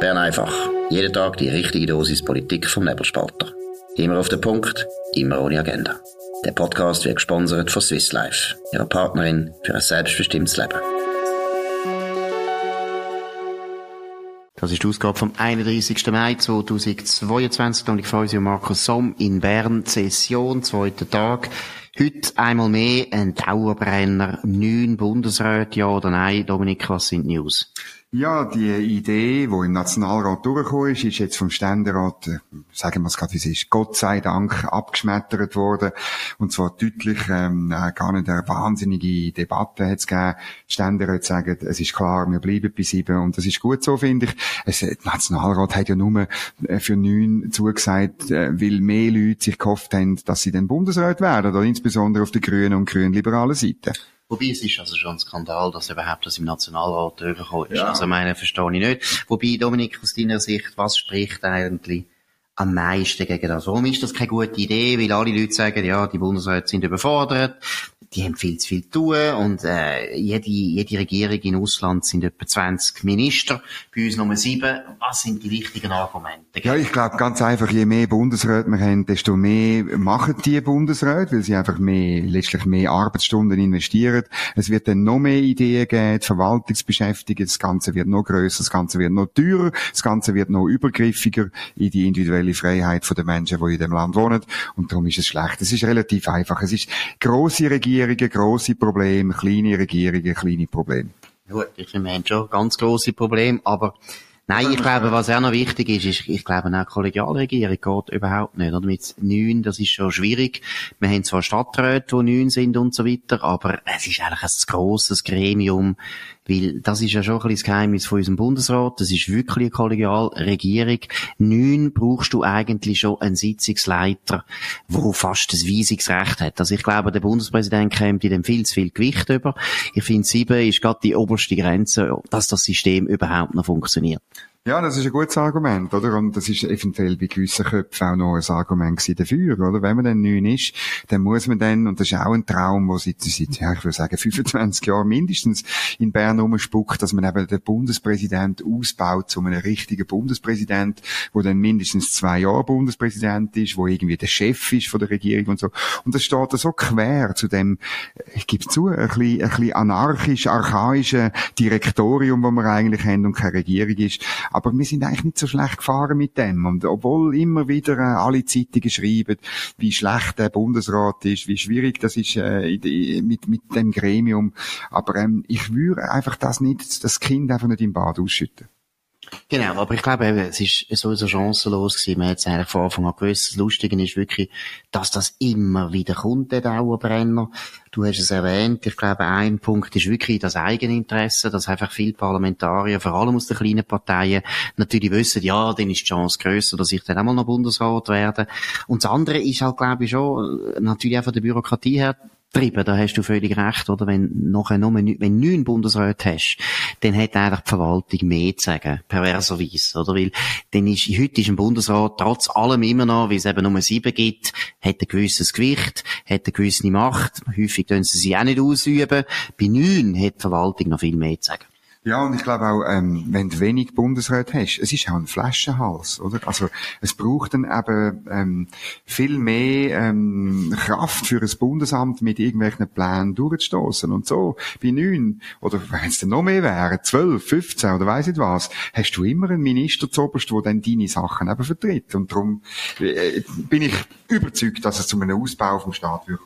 Bern einfach. Jeden Tag die richtige Dosis Politik vom Nebelspalter. Immer auf den Punkt, immer ohne Agenda. Der Podcast wird gesponsert von Swiss Life, ihrer Partnerin für ein selbstbestimmtes Leben. Das ist die Ausgabe vom 31. Mai 2022. Und ich freue mich Markus Somm in Bern. Session, zweiter Tag. Heute einmal mehr ein Dauerbrenner. Neun Bundesräte, ja oder nein? Dominik, was sind News? Ja, die Idee, die im Nationalrat durchgekommen ist, ist jetzt vom Ständerat, äh, sagen wir es gerade wie es ist, Gott sei Dank abgeschmettert worden. Und zwar deutlich, ähm, äh, gar nicht eine wahnsinnige Debatte hat es gegeben. Ständerat sagen, es ist klar, wir bleiben bei sieben. Und das ist gut so, finde ich. Es, der Nationalrat hat ja nur äh, für neun zugesagt, äh, weil mehr Leute sich gehofft haben, dass sie dann Bundesrat werden, oder insbesondere auf der grünen und grün-liberalen Seite. Wobei, es ist also schon ein Skandal, dass überhaupt das im Nationalrat durchgekommen ist. Ja. Also, meine, verstehe ich nicht. Wobei, Dominik, aus deiner Sicht, was spricht eigentlich am meisten gegen das? Warum ist das keine gute Idee? Weil alle Leute sagen, ja, die Bundesräte sind überfordert die haben viel zu viel zu tun und äh, jede, jede Regierung in Ausland sind etwa 20 Minister, bei uns Nummer sieben. Was sind die wichtigen Argumente? Ja, ich glaube ganz einfach, je mehr Bundesräte wir haben, desto mehr machen die Bundesräte, weil sie einfach mehr, letztlich mehr Arbeitsstunden investieren. Es wird dann noch mehr Ideen geben, Verwaltungsbeschäftigungen, das Ganze wird noch grösser, das Ganze wird noch teurer, das Ganze wird noch übergriffiger in die individuelle Freiheit der Menschen, die in dem Land wohnen und darum ist es schlecht. Es ist relativ einfach. Es ist grosse Regierungen Regierungen grosse Probleme, kleine Regierungen kleine Probleme. Gut, ich haben schon ganz grosse Probleme, aber Nein, ich glaube, was auch noch wichtig ist, ist, ich glaube, eine Kollegialregierung geht überhaupt nicht. Oder mit neun, das ist schon schwierig. Wir haben zwar Stadträte, die neun sind und so weiter, aber es ist eigentlich ein grosses Gremium, weil das ist ja schon ein bisschen das Geheimnis von unserem Bundesrat. Das ist wirklich eine Kollegialregierung. Neun brauchst du eigentlich schon einen Sitzungsleiter, der fast das Weisungsrecht hat. Also ich glaube, der Bundespräsident kommt in dem viel zu viel Gewicht über. Ich finde, sieben ist gerade die oberste Grenze, dass das System überhaupt noch funktioniert. Ja, das ist ein gutes Argument, oder? Und das ist eventuell bei gewissen Köpfen auch noch ein Argument dafür, oder? Wenn man dann neun ist, dann muss man dann, und das ist auch ein Traum, wo seit, seit ja, ich würde sagen, 25 Jahren mindestens in Bern rumspuckt, dass man eben den Bundespräsident ausbaut zu einem richtigen Bundespräsident, wo dann mindestens zwei Jahre Bundespräsident ist, wo irgendwie der Chef ist von der Regierung und so. Und das steht da so quer zu dem, ich gebe zu, ein bisschen, ein bisschen anarchisch, archaischen Direktorium, wo wir eigentlich haben und keine Regierung ist. Aber wir sind eigentlich nicht so schlecht gefahren mit dem. Und obwohl immer wieder äh, alle Zeitungen schreiben, wie schlecht der Bundesrat ist, wie schwierig das ist äh, mit, mit dem Gremium. Aber ähm, ich würde einfach das nicht, das Kind einfach nicht im Bad ausschütten. Genau, aber ich glaube eben, es ist sowieso chancenlos gewesen. Man hat es eigentlich von Anfang an gewusst. Das Lustige ist wirklich, dass das immer wieder kommt, der Dauerbrenner. Du hast es erwähnt. Ich glaube, ein Punkt ist wirklich das Eigeninteresse, dass einfach viele Parlamentarier, vor allem aus den kleinen Parteien, natürlich wissen, ja, dann ist die Chance grösser, dass ich dann auch mal noch Bundesrat werde. Und das andere ist halt, glaube ich, schon, natürlich auch von der Bürokratie her, treiben, da hast du völlig recht, oder? Wenn nachher nur, wenn neun Bundesräte hast, dann hat einfach die Verwaltung mehr zu sagen, perverserweise, oder? Weil, dann ist, heute ist ein Bundesrat trotz allem immer noch, weil es eben nur sieben gibt, hat ein gewisses Gewicht, hat eine gewisse Macht, häufig können sie sie auch nicht ausüben. Bei neun hat die Verwaltung noch viel mehr zu sagen. Ja, und ich glaube auch, ähm, wenn du wenig Bundesräte hast, es ist auch ein Flaschenhals, oder? Also es braucht dann eben ähm, viel mehr ähm, Kraft für ein Bundesamt mit irgendwelchen Plänen durchzustoßen und so. Bei neun oder wenn es dann noch mehr wären, zwölf, fünfzehn oder weiß nicht was, hast du immer einen Minister zu oberst, der dann deine Sachen eben vertritt. Und darum äh, bin ich überzeugt, dass es zu einem Ausbau vom Staat wird.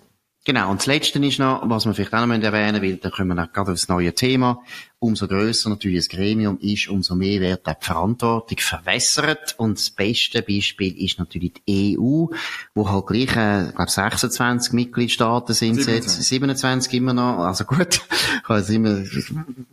Genau, und das Letzte ist noch, was wir vielleicht auch noch erwähnen müssen, weil da kommen wir gerade aufs neue Thema umso größer natürlich das Gremium ist, umso mehr wird die Verantwortung verwässert. Und das beste Beispiel ist natürlich die EU, wo halt gleich, äh, ich glaube 26 Mitgliedstaaten sind 27. jetzt, 27 immer noch. Also gut, also immer,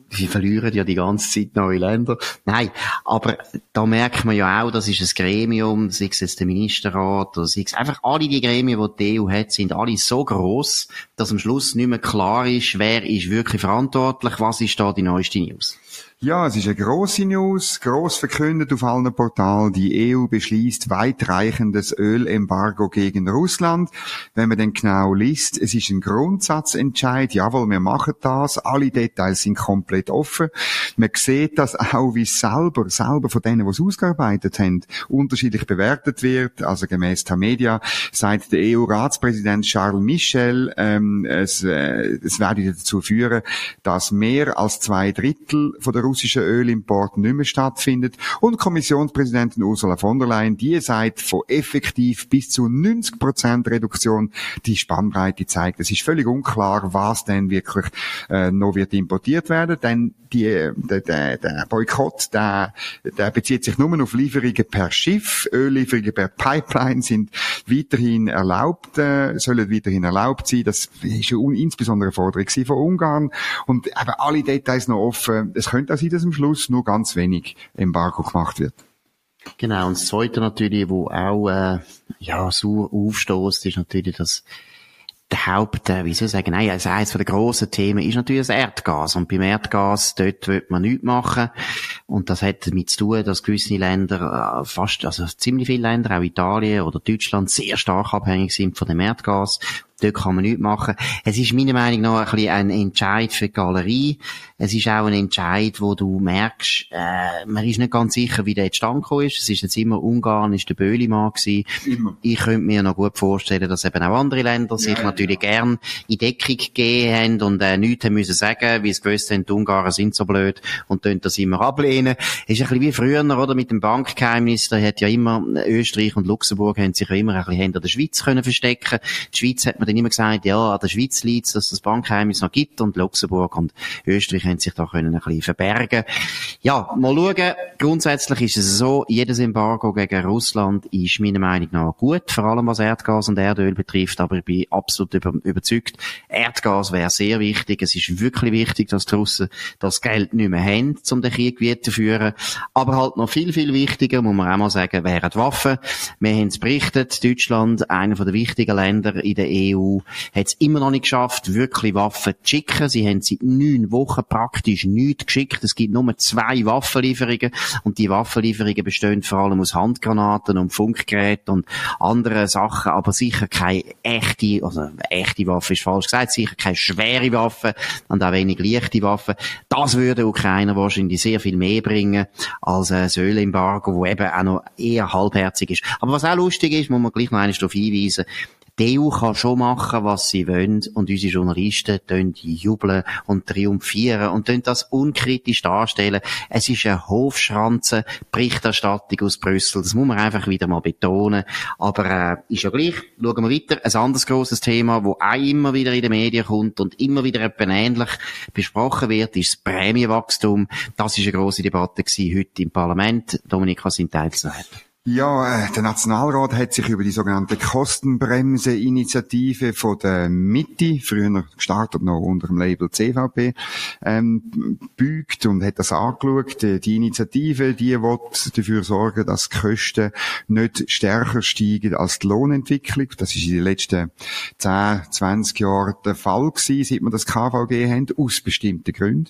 sie verlieren ja die ganze Zeit neue Länder. Nein, aber da merkt man ja auch, das ist ein Gremium, sei es jetzt der Ministerrat oder sei es einfach alle die Gremien, die die EU hat, sind alle so groß, dass am Schluss nicht mehr klar ist, wer ist wirklich verantwortlich, was ist da die neue neueste News? Ja, es ist eine grosse News, gross verkündet auf allen Portalen. Die EU beschließt weitreichendes Ölembargo gegen Russland. Wenn man dann genau liest, es ist ein Grundsatzentscheid. Jawohl, wir machen das. Alle Details sind komplett offen. Man sieht das auch, wie selber, selber von denen, die es ausgearbeitet haben, unterschiedlich bewertet wird. Also gemäß Tamedia sagt der EU-Ratspräsident Charles Michel, ähm, es, äh, es werde dazu führen, dass mehr als zwei Drittel von der russischen Ölimport nicht mehr stattfindet. Und Kommissionspräsidentin Ursula von der Leyen, die sagt, von effektiv bis zu 90 Prozent Reduktion, die Spannbreite zeigt. Es ist völlig unklar, was denn wirklich äh, noch wird importiert werden, denn die, der, der, der Boykott, der, der bezieht sich nur auf Lieferungen per Schiff. Öllieferungen per Pipeline sind weiterhin erlaubt, äh, sollen weiterhin erlaubt sein. Das ist insbesondere eine Forderung von Ungarn. Und eben alle Details noch offen. Es könnte sein, dass am Schluss nur ganz wenig Embargo gemacht wird. Genau, und das Zweite natürlich, wo auch äh, ja, sauer aufstößt, ist natürlich, dass der Haupt, äh, wie soll ich sagen, nein, also eines der grossen Themen ist natürlich das Erdgas. Und beim Erdgas, dort wird man nichts machen. Und das hat damit zu tun, dass gewisse Länder, äh, fast, also ziemlich viele Länder, auch Italien oder Deutschland, sehr stark abhängig sind von dem Erdgas. Dort kann man nichts machen. Es ist meiner Meinung nach ein bisschen ein Entscheid für die Galerie. Es ist auch ein Entscheid, wo du merkst, äh, man ist nicht ganz sicher, wie der zustande gekommen ist. Es ist jetzt immer Ungarn, ist der Böhlimann gewesen. Immer. Ich könnte mir noch gut vorstellen, dass eben auch andere Länder sich ja, natürlich ja. gern in Deckung gegeben haben und äh, nichts haben müssen sagen, wie es gewusst haben, die Ungarn sind so blöd und tun das immer ablehnen. Es ist ein bisschen wie früher, oder, mit dem Bankgeheimnis. Da hat ja immer Österreich und Luxemburg haben sich ja immer ein bisschen hinter der Schweiz können verstecken. Die Schweiz hat man dann immer gesagt, ja, an der Schweiz liegt es, dass das Bankgeheimnis noch gibt und Luxemburg und Österreich haben sich da können ein bisschen verbergen. Ja, mal schauen. Grundsätzlich ist es so, jedes Embargo gegen Russland ist meiner Meinung nach gut, vor allem was Erdgas und Erdöl betrifft, aber ich bin absolut über, überzeugt, Erdgas wäre sehr wichtig. Es ist wirklich wichtig, dass die Russen das Geld nicht mehr haben, um den Krieg weiterzuführen. Aber halt noch viel, viel wichtiger, muss man auch mal sagen, wären die Waffen. Wir haben es berichtet, Deutschland, einer der wichtigen Länder in der EU, hat es immer noch nicht geschafft, wirklich Waffen zu schicken. Sie haben seit neun Wochen praktisch nichts geschickt. Es gibt nur zwei Waffenlieferungen und die Waffenlieferungen bestehen vor allem aus Handgranaten und Funkgeräten und anderen Sachen, aber sicher keine echte, also echte Waffe ist falsch gesagt, sicher keine schwere Waffe und auch wenig leichte Waffen. Das würde Ukrainer wahrscheinlich sehr viel mehr bringen als ein Ölembargo, wo eben auch noch eher halbherzig ist. Aber was auch lustig ist, muss man gleich noch einmal darauf hinweisen, die EU kann schon machen, was sie wollen, und unsere Journalisten jubeln und triumphieren und das unkritisch darstellen. Es ist eine Hofschranze Berichterstattung aus Brüssel. Das muss man einfach wieder mal betonen. Aber äh, ist ja gleich. Schauen wir weiter. Ein anderes grosses Thema, wo auch immer wieder in den Medien kommt und immer wieder etwas ähnlich besprochen wird, ist das Prämienwachstum. Das ist eine grosse Debatte gewesen heute im Parlament. Dominika, sind teilzunehmen. Ja, äh, der Nationalrat hat sich über die sogenannte Kostenbremse-Initiative von der Mitte, früher gestartet noch unter dem Label CVP, ähm, bügt und hat das angeschaut. Die Initiative, die will dafür sorgen, dass die Kosten nicht stärker steigen als die Lohnentwicklung. Das ist in den letzten 10, 20 Jahren der Fall gewesen, seit wir das KVG haben, aus bestimmten Gründen.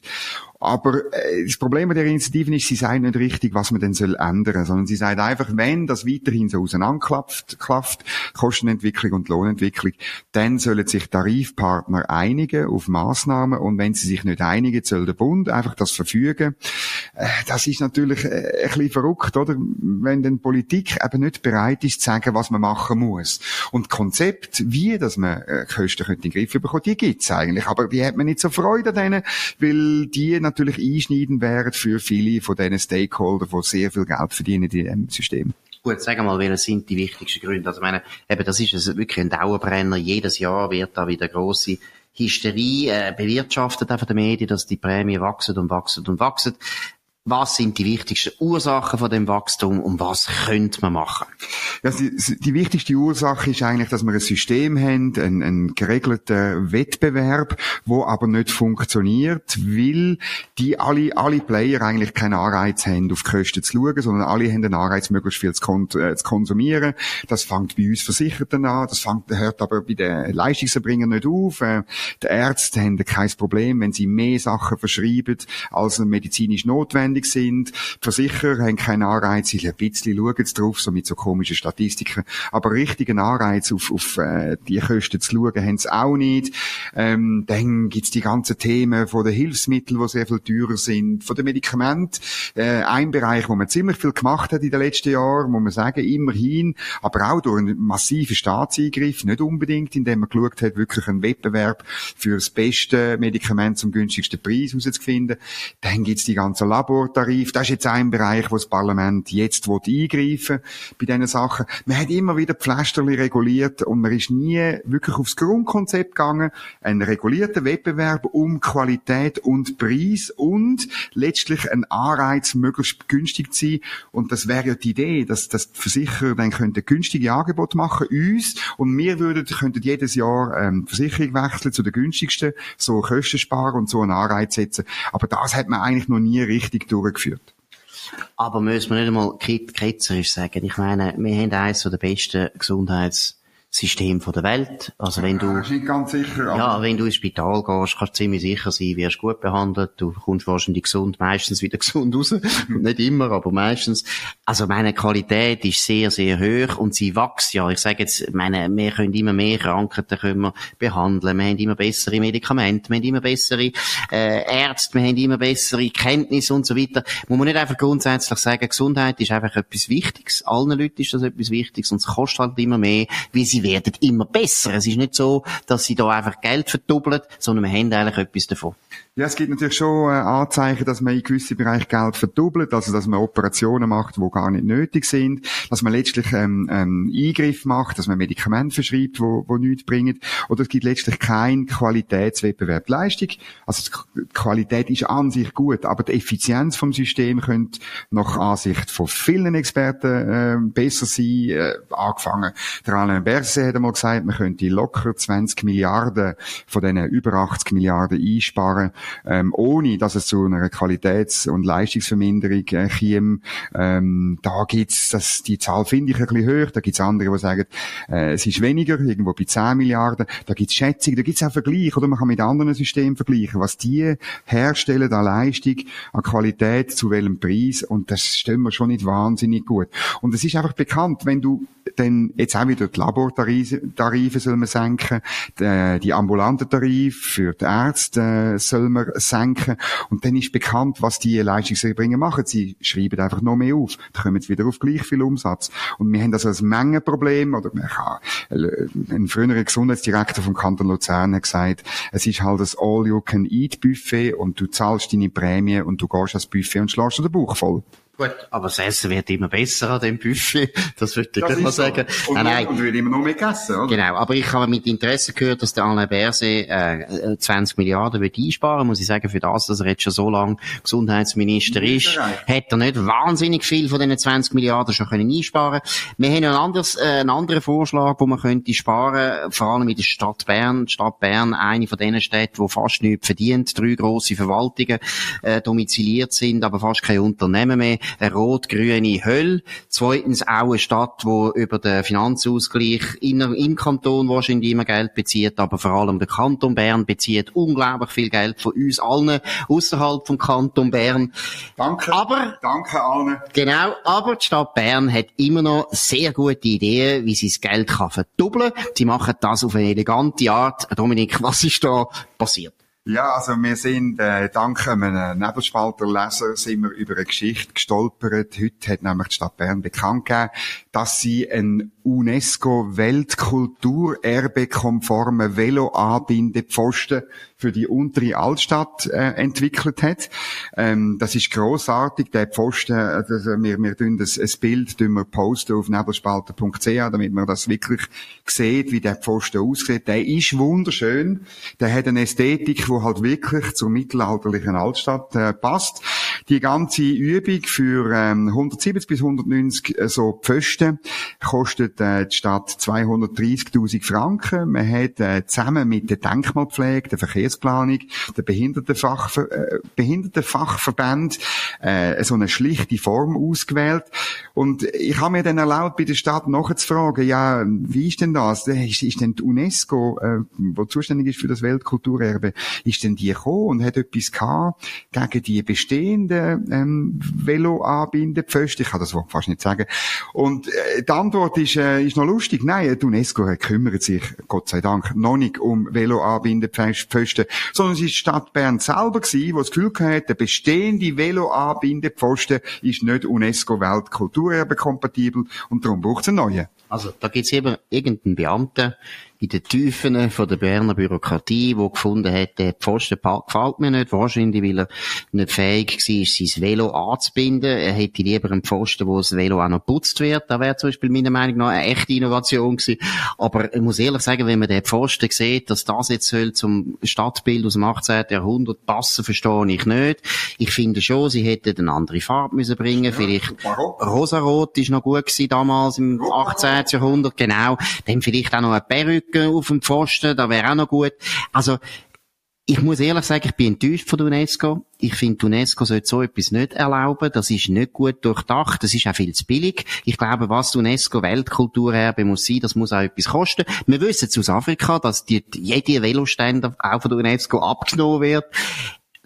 Aber äh, das Problem mit der Initiative ist, sie sagen nicht richtig, was man denn soll ändern, sondern sie sagen einfach, wenn das weiterhin so auseinanderklafft, klafft, Kostenentwicklung und Lohnentwicklung, dann sollen sich Tarifpartner einigen auf Maßnahmen und wenn sie sich nicht einigen, soll der Bund einfach das verfügen. Äh, das ist natürlich äh, ein bisschen verrückt, oder? Wenn dann Politik eben nicht bereit ist, zu sagen, was man machen muss. Und Konzept, wie dass man äh, Kosten in den Griff bekommt, die gibt's eigentlich, aber die hat man nicht so Freude an denen, weil die natürlich einschneidend wären für viele von diesen Stakeholder, die sehr viel Geld verdienen in diesem System. Gut, wir mal, welche sind die wichtigsten Gründe? Also, ich meine, eben, das ist also wirklich ein Dauerbrenner. Jedes Jahr wird da wieder grosse Hysterie äh, bewirtschaftet von den Medien, dass die Prämie wachsen und wachsen und wachsen. Was sind die wichtigsten Ursachen von dem Wachstum und was könnte man machen? Ja, die, die wichtigste Ursache ist eigentlich, dass wir ein System haben, einen, einen geregelten Wettbewerb, wo aber nicht funktioniert, weil die alle, alle Player eigentlich keinen Anreiz haben, auf die Kosten zu schauen, sondern alle haben den Anreiz, möglichst viel zu, kon äh, zu konsumieren. Das fängt bei uns Versicherten an, das fängt, hört aber bei den Leistungserbringern nicht auf. Äh, die Ärzte haben kein Problem, wenn sie mehr Sachen verschreiben, als medizinisch notwendig sind. Die Versicherer haben keinen Anreiz, sie ein bisschen schauen jetzt drauf, so mit so komischen Statistiken. Aber richtigen Anreiz auf, auf äh, die Kosten zu schauen, haben sie auch nicht. Ähm, dann gibt's die ganzen Themen von den Hilfsmitteln, die sehr viel teurer sind, von den Medikamenten. Äh, ein Bereich, wo man ziemlich viel gemacht hat in den letzten Jahren, muss man sagen, immerhin, aber auch durch einen massiven Staatseingriff, nicht unbedingt, indem man geschaut hat, wirklich einen Wettbewerb für das beste Medikament zum günstigsten Preis herauszufinden. Dann gibt's die ganzen Labortarife. Das ist jetzt ein Bereich, wo das Parlament jetzt eingreifen bei diesen Sachen. Man hat immer wieder Pflasterli reguliert und man ist nie wirklich aufs Grundkonzept gegangen. Ein regulierter Wettbewerb um Qualität und Preis und letztlich ein Anreiz, möglichst günstig zu sein. Und das wäre ja die Idee, dass, dass die Versicherer dann könnten günstige Angebote machen, uns, und wir würden, könnten jedes Jahr ähm, Versicherung wechseln zu der günstigsten, so Kosten sparen und so einen Anreiz setzen. Aber das hat man eigentlich noch nie richtig durchgeführt. Aber müssen wir nicht einmal ketzerisch sagen? Ich meine, wir haben eines der besten Gesundheits- System von der Welt. Also wenn du, sicher, ja, wenn du ins Spital gehst, kannst du ziemlich sicher sein, wirst gut behandelt, du kommst wahrscheinlich gesund, meistens wieder gesund raus. nicht immer, aber meistens. Also meine Qualität ist sehr, sehr hoch und sie wächst ja. Ich sage jetzt, meine, wir können immer mehr Krankheiten können wir behandeln, wir haben immer bessere Medikamente, wir haben immer bessere äh, Ärzte, wir haben immer bessere Kenntnisse und so weiter. Muss man nicht einfach grundsätzlich sagen, Gesundheit ist einfach etwas Wichtiges. Allen Leuten ist das etwas Wichtiges und es kostet halt immer mehr, wie sie sie werden immer besser. Es ist nicht so, dass sie da einfach Geld verdoppeln, sondern wir haben eigentlich etwas davon. Ja, es gibt natürlich schon äh, Anzeichen, dass man in gewissen Bereichen Geld verdoppelt, also dass man Operationen macht, die gar nicht nötig sind, dass man letztlich ähm, ähm, Eingriff macht, dass man Medikamente verschreibt, wo, wo nichts bringen, oder es gibt letztlich keinen Qualitätswettbewerb. Leistung, also die Qualität ist an sich gut, aber die Effizienz vom System könnte nach Ansicht von vielen Experten äh, besser sein, äh, angefangen. Der Alain Berset hat einmal gesagt, man könnte locker 20 Milliarden von diesen über 80 Milliarden einsparen, ähm, ohne dass es zu einer Qualitäts- und Leistungsverminderung äh, käme. Ähm, da gibt's, das, die Zahl finde ich ein bisschen hoch, da gibt's andere, die sagen, äh, es ist weniger, irgendwo bei 10 Milliarden, da gibt's Schätzungen, da gibt's auch Vergleiche, oder man kann mit anderen Systemen vergleichen, was die herstellen an Leistung, an Qualität, zu welchem Preis, und das stellen wir schon nicht wahnsinnig gut. Und es ist einfach bekannt, wenn du dann jetzt auch wieder die Labortarife soll man senken, die, die ambulanten Tarife für die Ärzte äh, soll man senken und dann ist bekannt, was die Leistungserbringer machen. Sie schreiben einfach noch mehr auf. Da kommen sie wieder auf gleich viel Umsatz. Und wir haben das als Mengenproblem oder äh, ein früherer Gesundheitsdirektor vom Kanton Luzern hat gesagt, es ist halt das All-You-Can-Eat-Buffet und du zahlst deine Prämie und du gehst ans Buffet und schlägst den Bauch voll. Gut, aber das Essen wird immer besser an dem Buffet. Das würde ich das mal sagen. So. Und, nein, nein. und wird immer noch mehr gegessen, oder? Genau. Aber ich habe mit Interesse gehört, dass der Alain Berset, äh, 20 Milliarden wird einsparen. Muss ich sagen, für das, dass er jetzt schon so lange Gesundheitsminister ist, hat er nicht wahnsinnig viel von diesen 20 Milliarden schon können einsparen. Wir haben ein anderes, äh, einen anderen Vorschlag, wo man könnte sparen, vor allem in der Stadt Bern. Die Stadt Bern, eine von den Städten, die fast nichts verdient, drei grosse Verwaltungen, äh, domiziliert sind, aber fast kein Unternehmen mehr eine rot-grüne Hölle. Zweitens auch eine Stadt, wo über den Finanzausgleich in, im Kanton wahrscheinlich immer Geld bezieht, aber vor allem der Kanton Bern bezieht unglaublich viel Geld von uns allen außerhalb vom Kanton Bern. Danke. Aber, danke allen. Genau, aber die Stadt Bern hat immer noch sehr gute Ideen, wie sie das Geld kann verdoppeln. Sie machen das auf eine elegante Art. Dominik, was ist da passiert? Ja, also wir sind äh, dank einem Nebelspalter-Leser sind wir über eine Geschichte gestolpert. Heute hat nämlich die Stadt Bern bekannt gegeben, dass sie ein UNESCO-Weltkulturerbe-konforme Velo-Anbindepfosten für die untere Altstadt äh, entwickelt hat. Ähm, das ist großartig. Der Pfosten, also wir, wir tun das, ein Bild tun wir posten auf nebelspalter.ch, damit man das wirklich sieht, wie der Pfosten aussieht. Der ist wunderschön. Der hat eine Ästhetik, die halt wirklich zur mittelalterlichen Altstadt äh, passt. Die ganze Übung für ähm, 170 bis 190 äh, so Pfosten kostet äh, die Stadt 230.000 Franken. Man hat äh, zusammen mit der Denkmalpflege, der Verkehrsplanung, der Behindertenfach, äh, Behindertenfachverband äh, so eine schlichte Form ausgewählt. Und ich habe mir dann erlaubt, bei der Stadt nachzufragen, ja, wie ist denn das? Ist, ist denn die UNESCO, äh, wo zuständig ist für das Weltkulturerbe, ist denn die gekommen und hat etwas gehabt gegen die bestehenden ähm, Veloanbindepfosten? Ich kann das fast nicht sagen. Und äh, die Antwort ist, äh, ist noch lustig. Nein, die UNESCO kümmert sich, Gott sei Dank, noch nicht um Veloanbindepfosten, sondern es ist die Stadt Bern selber gewesen, die das Gefühl hatte, der bestehende Veloanbindepfosten ist nicht UNESCO-Weltkulturerbe kompatibel und darum braucht es einen neuen. Also, da gibt's eben irgendeinen Beamten, in den Tiefen von der Berner Bürokratie, wo gefunden hat, der Pfosten gefällt mir nicht, wahrscheinlich, weil er nicht fähig war, sein Velo anzubinden. Er hätte lieber einen Pfosten, wo das Velo auch noch putzt wird. Da wäre zum Beispiel meiner Meinung nach eine echte Innovation gewesen. Aber ich muss ehrlich sagen, wenn man den Pfosten sieht, dass das jetzt soll zum Stadtbild aus dem 18. Jahrhundert passen, verstehe ich nicht. Ich finde schon, sie hätten eine andere Farbe müssen bringen. Ja, vielleicht Rosarot ist noch gut gewesen damals im 18. Jahrhundert, genau. Dann vielleicht auch noch eine Perücke auf dem Pfosten, da wäre auch noch gut. Also, ich muss ehrlich sagen, ich bin enttäuscht von der UNESCO. Ich finde, UNESCO sollte so etwas nicht erlauben. Das ist nicht gut durchdacht. Das ist auch viel zu billig. Ich glaube, was UNESCO Weltkulturerbe muss sein, das muss auch etwas kosten. Wir wissen aus Afrika, dass die, jede Veloständer auch von der UNESCO abgenommen wird.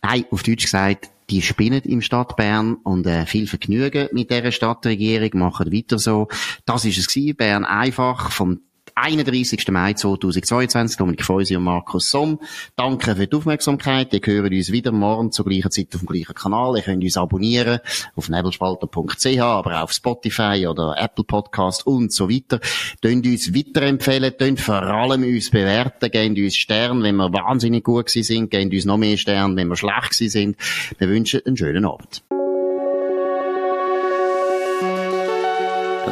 Nein, auf Deutsch gesagt, die spinnen im Stadt Bern und äh, viel Vergnügen mit dieser Stadtregierung, machen weiter so. Das ist es gewesen, Bern einfach vom 31. Mai 2022. Dominik Feusi und Markus Somm. Danke für die Aufmerksamkeit. Ihr hört uns wieder morgen zur gleichen Zeit auf dem gleichen Kanal. Ihr könnt uns abonnieren auf nebelspalter.ch, aber auch auf Spotify oder Apple Podcast und so weiter. Tönt uns weiterempfehlen, tönt vor allem uns bewerten, geben uns Sterne, wenn wir wahnsinnig gut sind, geben uns noch mehr Sterne, wenn wir schlecht sind. Wir wünschen einen schönen Abend.